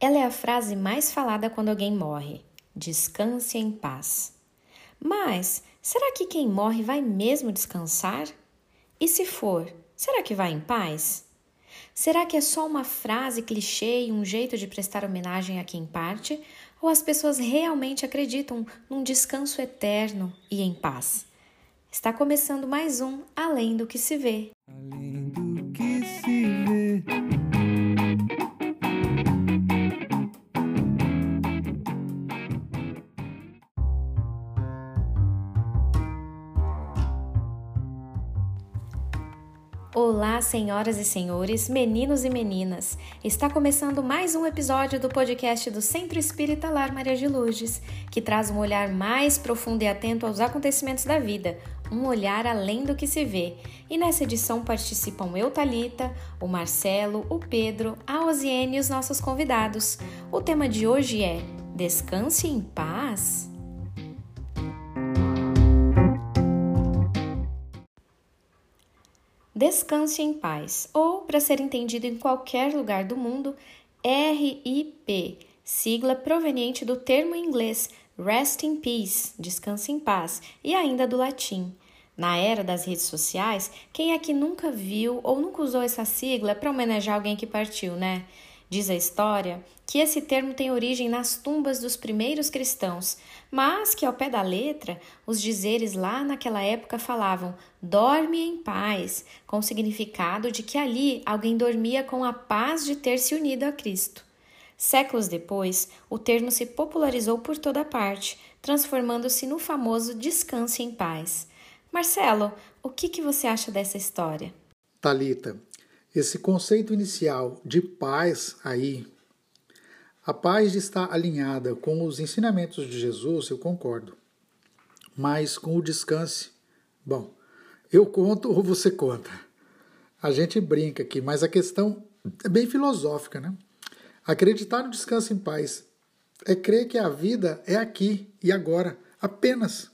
Ela é a frase mais falada quando alguém morre. Descanse em paz. Mas será que quem morre vai mesmo descansar? E se for, será que vai em paz? Será que é só uma frase clichê e um jeito de prestar homenagem a quem parte? Ou as pessoas realmente acreditam num descanso eterno e em paz? Está começando mais um Além do que se vê. Além do Olá, senhoras e senhores, meninos e meninas. Está começando mais um episódio do podcast do Centro Espírita Lar Maria de Lourdes, que traz um olhar mais profundo e atento aos acontecimentos da vida, um olhar além do que se vê. E nessa edição participam eu, Talita, o Marcelo, o Pedro, a Osiene e os nossos convidados. O tema de hoje é Descanse em paz. Descanse em paz, ou, para ser entendido em qualquer lugar do mundo, RIP, sigla proveniente do termo inglês Rest in Peace, descanse em paz, e ainda do latim. Na era das redes sociais, quem é que nunca viu ou nunca usou essa sigla para homenagear alguém que partiu, né? Diz a história que esse termo tem origem nas tumbas dos primeiros cristãos, mas que ao pé da letra, os dizeres lá naquela época falavam dorme em paz, com o significado de que ali alguém dormia com a paz de ter se unido a Cristo. Séculos depois, o termo se popularizou por toda parte, transformando-se no famoso descanse em paz. Marcelo, o que, que você acha dessa história? Talita, esse conceito inicial de paz aí, a paz estar alinhada com os ensinamentos de Jesus, eu concordo. Mas com o descanse, bom, eu conto ou você conta? A gente brinca aqui, mas a questão é bem filosófica, né? Acreditar no descanso em paz é crer que a vida é aqui e agora, apenas.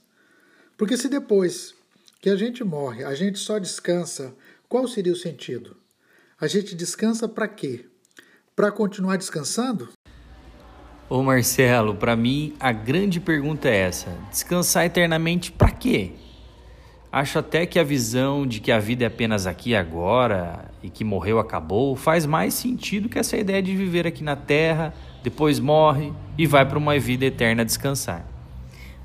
Porque se depois que a gente morre, a gente só descansa, qual seria o sentido? A gente descansa para quê? Para continuar descansando? Ô Marcelo, para mim a grande pergunta é essa: descansar eternamente para quê? Acho até que a visão de que a vida é apenas aqui e agora e que morreu acabou faz mais sentido que essa ideia de viver aqui na Terra, depois morre e vai para uma vida eterna descansar.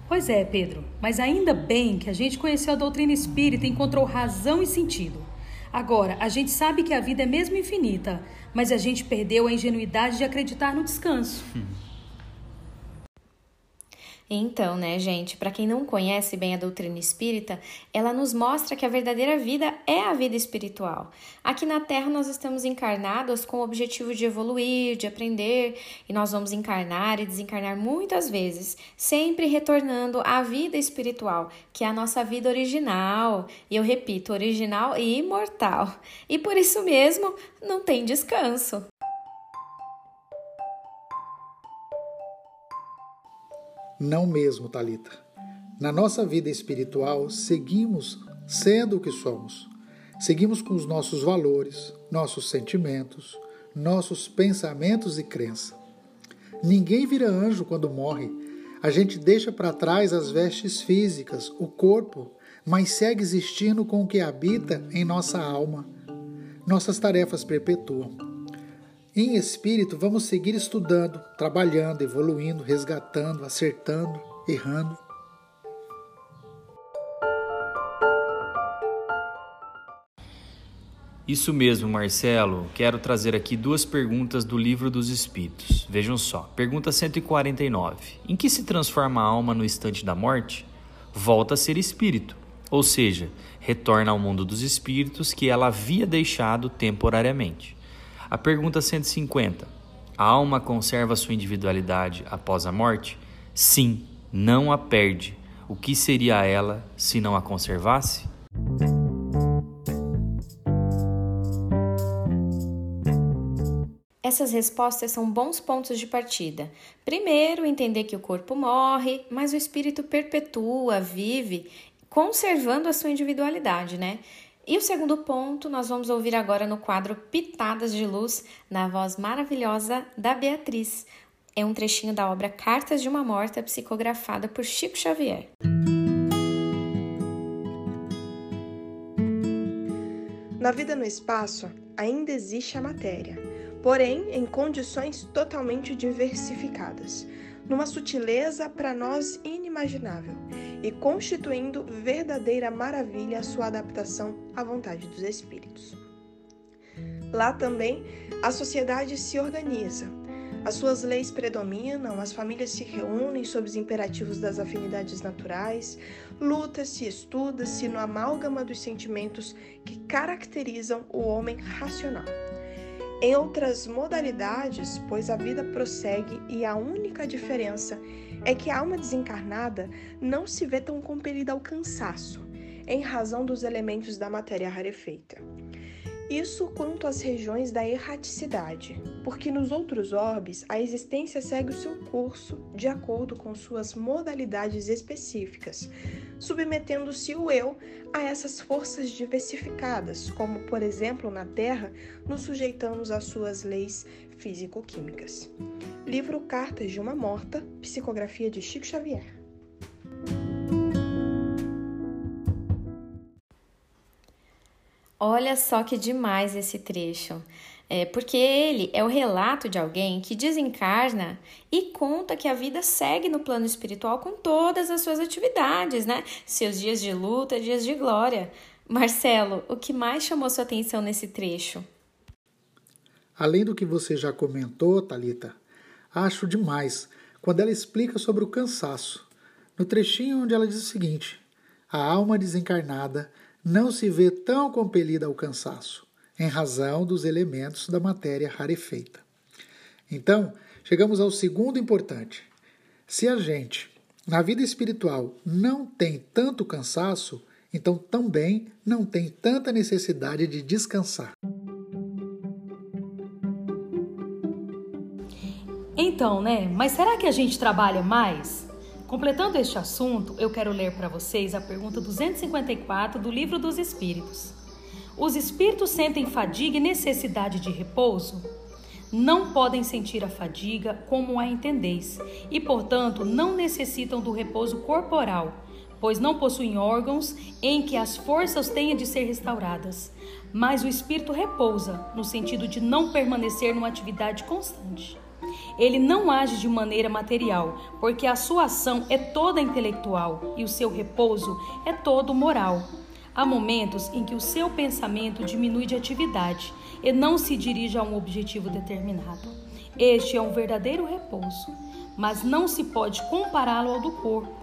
Pois é, Pedro, mas ainda bem que a gente conheceu a doutrina espírita e encontrou razão e sentido. Agora, a gente sabe que a vida é mesmo infinita, mas a gente perdeu a ingenuidade de acreditar no descanso. Então, né, gente, para quem não conhece bem a doutrina espírita, ela nos mostra que a verdadeira vida é a vida espiritual. Aqui na Terra nós estamos encarnados com o objetivo de evoluir, de aprender, e nós vamos encarnar e desencarnar muitas vezes, sempre retornando à vida espiritual, que é a nossa vida original, e eu repito, original e imortal. E por isso mesmo, não tem descanso. Não mesmo, Talita. Na nossa vida espiritual, seguimos sendo o que somos. Seguimos com os nossos valores, nossos sentimentos, nossos pensamentos e crença. Ninguém vira anjo quando morre. A gente deixa para trás as vestes físicas, o corpo, mas segue existindo com o que habita em nossa alma. Nossas tarefas perpetuam. Em espírito, vamos seguir estudando, trabalhando, evoluindo, resgatando, acertando, errando. Isso mesmo, Marcelo. Quero trazer aqui duas perguntas do Livro dos Espíritos. Vejam só. Pergunta 149. Em que se transforma a alma no instante da morte? Volta a ser espírito, ou seja, retorna ao mundo dos espíritos que ela havia deixado temporariamente. A pergunta 150. A alma conserva sua individualidade após a morte? Sim, não a perde. O que seria ela se não a conservasse? Essas respostas são bons pontos de partida. Primeiro, entender que o corpo morre, mas o espírito perpetua, vive, conservando a sua individualidade, né? E o segundo ponto nós vamos ouvir agora no quadro Pitadas de Luz, na voz maravilhosa da Beatriz. É um trechinho da obra Cartas de uma Morta, psicografada por Chico Xavier. Na vida no espaço, ainda existe a matéria, porém em condições totalmente diversificadas, numa sutileza para nós inimaginável e constituindo verdadeira maravilha a sua adaptação à vontade dos espíritos. Lá também a sociedade se organiza, as suas leis predominam, as famílias se reúnem sob os imperativos das afinidades naturais, luta-se, estuda-se no amálgama dos sentimentos que caracterizam o homem racional. Em outras modalidades, pois a vida prossegue e a única diferença é que a alma desencarnada não se vê tão compelida ao cansaço, em razão dos elementos da matéria rarefeita. Isso quanto às regiões da erraticidade, porque nos outros orbes a existência segue o seu curso de acordo com suas modalidades específicas, submetendo-se o eu a essas forças diversificadas, como por exemplo na Terra nos sujeitamos às suas leis físico-químicas. Livro Cartas de uma Morta, psicografia de Chico Xavier. Olha só que demais esse trecho. É, porque ele é o relato de alguém que desencarna e conta que a vida segue no plano espiritual com todas as suas atividades, né? Seus dias de luta, dias de glória. Marcelo, o que mais chamou sua atenção nesse trecho? Além do que você já comentou, Talita, acho demais quando ela explica sobre o cansaço. No trechinho onde ela diz o seguinte: a alma desencarnada não se vê tão compelida ao cansaço, em razão dos elementos da matéria rarefeita. Então, chegamos ao segundo importante. Se a gente, na vida espiritual, não tem tanto cansaço, então também não tem tanta necessidade de descansar. Então, né? Mas será que a gente trabalha mais? Completando este assunto, eu quero ler para vocês a pergunta 254 do Livro dos Espíritos. Os espíritos sentem fadiga e necessidade de repouso? Não podem sentir a fadiga como a entendeis e, portanto, não necessitam do repouso corporal, pois não possuem órgãos em que as forças tenham de ser restauradas. Mas o espírito repousa, no sentido de não permanecer numa atividade constante. Ele não age de maneira material, porque a sua ação é toda intelectual e o seu repouso é todo moral. Há momentos em que o seu pensamento diminui de atividade e não se dirige a um objetivo determinado. Este é um verdadeiro repouso, mas não se pode compará-lo ao do corpo.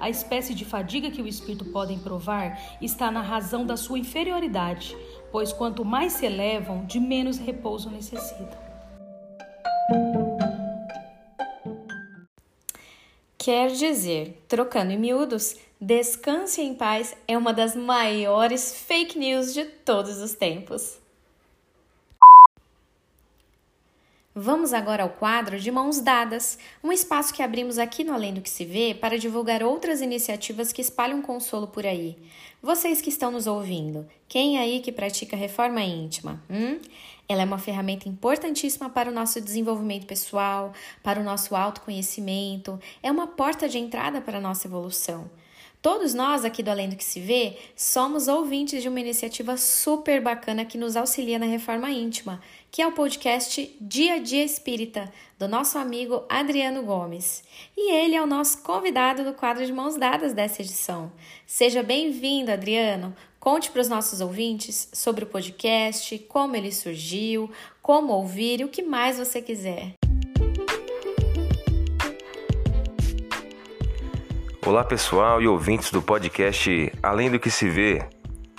A espécie de fadiga que o espírito pode provar está na razão da sua inferioridade, pois quanto mais se elevam, de menos repouso necessitam. Quer dizer, trocando em miúdos, descanse em paz é uma das maiores fake news de todos os tempos. Vamos agora ao quadro de Mãos Dadas, um espaço que abrimos aqui no Além do que se vê para divulgar outras iniciativas que espalham consolo por aí. Vocês que estão nos ouvindo, quem aí que pratica reforma íntima? Hum? Ela é uma ferramenta importantíssima para o nosso desenvolvimento pessoal, para o nosso autoconhecimento, é uma porta de entrada para a nossa evolução. Todos nós aqui do Além do que se vê somos ouvintes de uma iniciativa super bacana que nos auxilia na reforma íntima, que é o podcast Dia a Dia Espírita, do nosso amigo Adriano Gomes. E ele é o nosso convidado do quadro de mãos dadas dessa edição. Seja bem-vindo, Adriano. Conte para os nossos ouvintes sobre o podcast, como ele surgiu, como ouvir e o que mais você quiser. Olá pessoal e ouvintes do podcast Além do que se vê.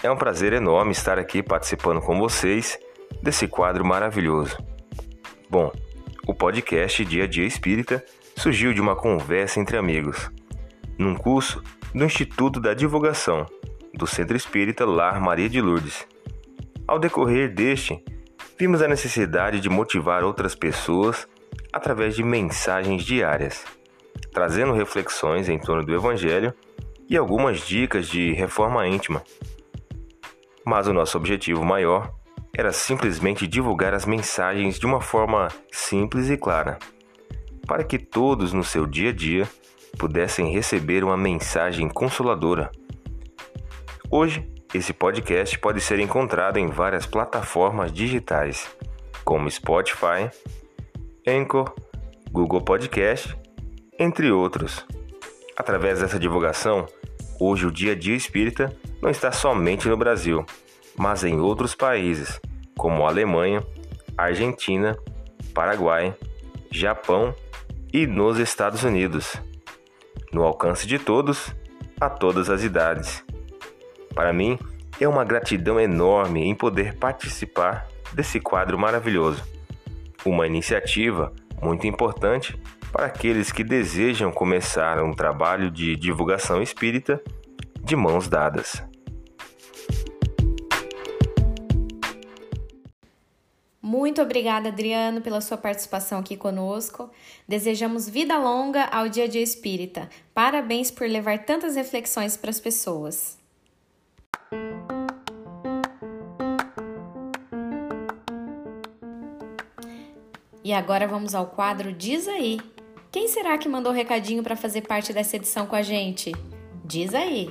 É um prazer enorme estar aqui participando com vocês desse quadro maravilhoso. Bom, o podcast Dia a Dia Espírita surgiu de uma conversa entre amigos, num curso do Instituto da Divulgação do Centro Espírita Lar Maria de Lourdes. Ao decorrer deste, vimos a necessidade de motivar outras pessoas através de mensagens diárias, trazendo reflexões em torno do Evangelho e algumas dicas de reforma íntima. mas o nosso objetivo maior era simplesmente divulgar as mensagens de uma forma simples e clara, para que todos no seu dia a dia pudessem receber uma mensagem consoladora. Hoje, esse podcast pode ser encontrado em várias plataformas digitais, como Spotify, Anchor, Google Podcast, entre outros. Através dessa divulgação, hoje o dia a dia espírita não está somente no Brasil mas em outros países, como Alemanha, Argentina, Paraguai, Japão e nos Estados Unidos. No alcance de todos, a todas as idades. Para mim, é uma gratidão enorme em poder participar desse quadro maravilhoso. Uma iniciativa muito importante para aqueles que desejam começar um trabalho de divulgação espírita de mãos dadas. Muito obrigada, Adriano, pela sua participação aqui conosco. Desejamos vida longa ao Dia a Dia Espírita. Parabéns por levar tantas reflexões para as pessoas. E agora vamos ao quadro Diz aí. Quem será que mandou recadinho para fazer parte dessa edição com a gente? Diz aí.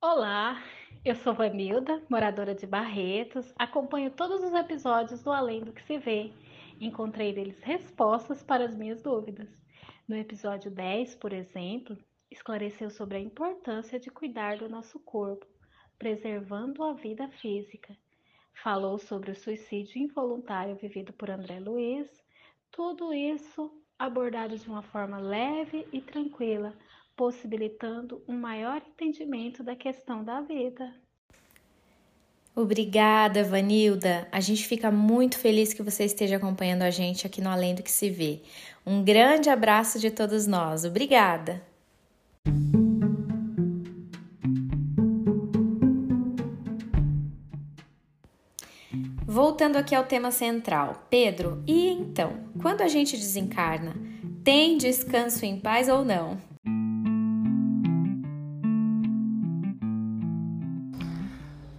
Olá, eu sou Vanilda, moradora de Barretos, acompanho todos os episódios do Além do que se vê. Encontrei neles respostas para as minhas dúvidas. No episódio 10, por exemplo, esclareceu sobre a importância de cuidar do nosso corpo, preservando a vida física. Falou sobre o suicídio involuntário vivido por André Luiz. Tudo isso abordado de uma forma leve e tranquila, possibilitando um maior entendimento da questão da vida. Obrigada, Vanilda. A gente fica muito feliz que você esteja acompanhando a gente aqui no Além do que se vê. Um grande abraço de todos nós. Obrigada. Voltando aqui ao tema central, Pedro, e então, quando a gente desencarna, tem descanso em paz ou não?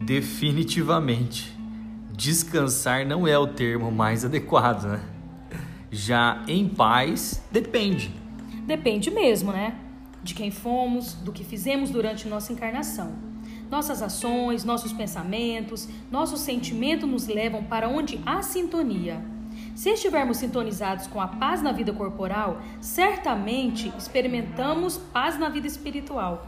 Definitivamente. Descansar não é o termo mais adequado, né? Já em paz, depende. Depende mesmo, né? De quem fomos, do que fizemos durante nossa encarnação. Nossas ações, nossos pensamentos, nossos sentimentos nos levam para onde há sintonia. Se estivermos sintonizados com a paz na vida corporal, certamente experimentamos paz na vida espiritual.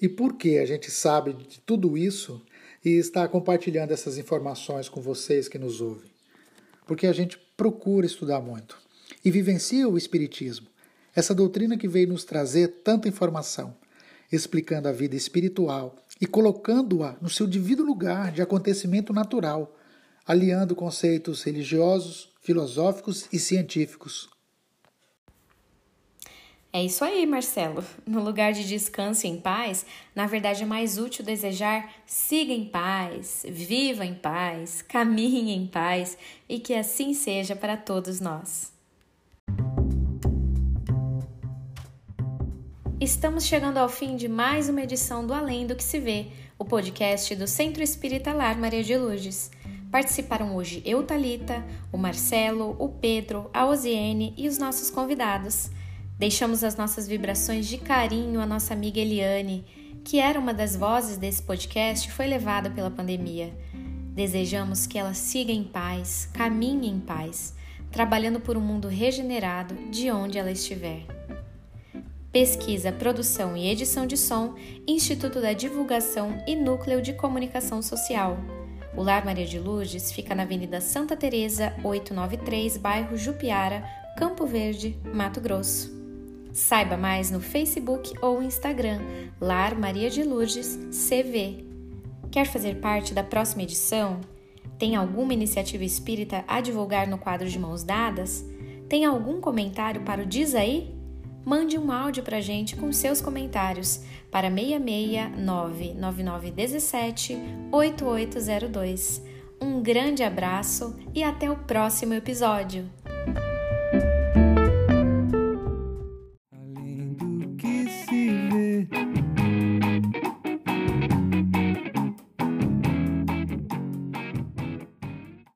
E por que a gente sabe de tudo isso e está compartilhando essas informações com vocês que nos ouvem? Porque a gente procura estudar muito e vivencia o Espiritismo, essa doutrina que veio nos trazer tanta informação, explicando a vida espiritual e colocando-a no seu devido lugar de acontecimento natural, aliando conceitos religiosos, filosóficos e científicos. É isso aí, Marcelo. No lugar de descanso em paz, na verdade é mais útil desejar siga em paz, viva em paz, caminhe em paz e que assim seja para todos nós. Estamos chegando ao fim de mais uma edição do Além do que se vê, o podcast do Centro Espírita Lar Maria de Lourdes. Participaram hoje eu, Talita, o Marcelo, o Pedro, a Osiene e os nossos convidados. Deixamos as nossas vibrações de carinho à nossa amiga Eliane, que era uma das vozes desse podcast e foi levada pela pandemia. Desejamos que ela siga em paz, caminhe em paz, trabalhando por um mundo regenerado de onde ela estiver. Pesquisa, produção e edição de som, Instituto da Divulgação e Núcleo de Comunicação Social. O Lar Maria de Lourdes fica na Avenida Santa Teresa, 893, bairro Jupiara, Campo Verde, Mato Grosso. Saiba mais no Facebook ou Instagram, Lar Maria de Lourdes CV. Quer fazer parte da próxima edição? Tem alguma iniciativa espírita a divulgar no quadro de mãos dadas? Tem algum comentário para o Diz aí? Mande um áudio para gente com seus comentários para 6699917 8802. Um grande abraço e até o próximo episódio!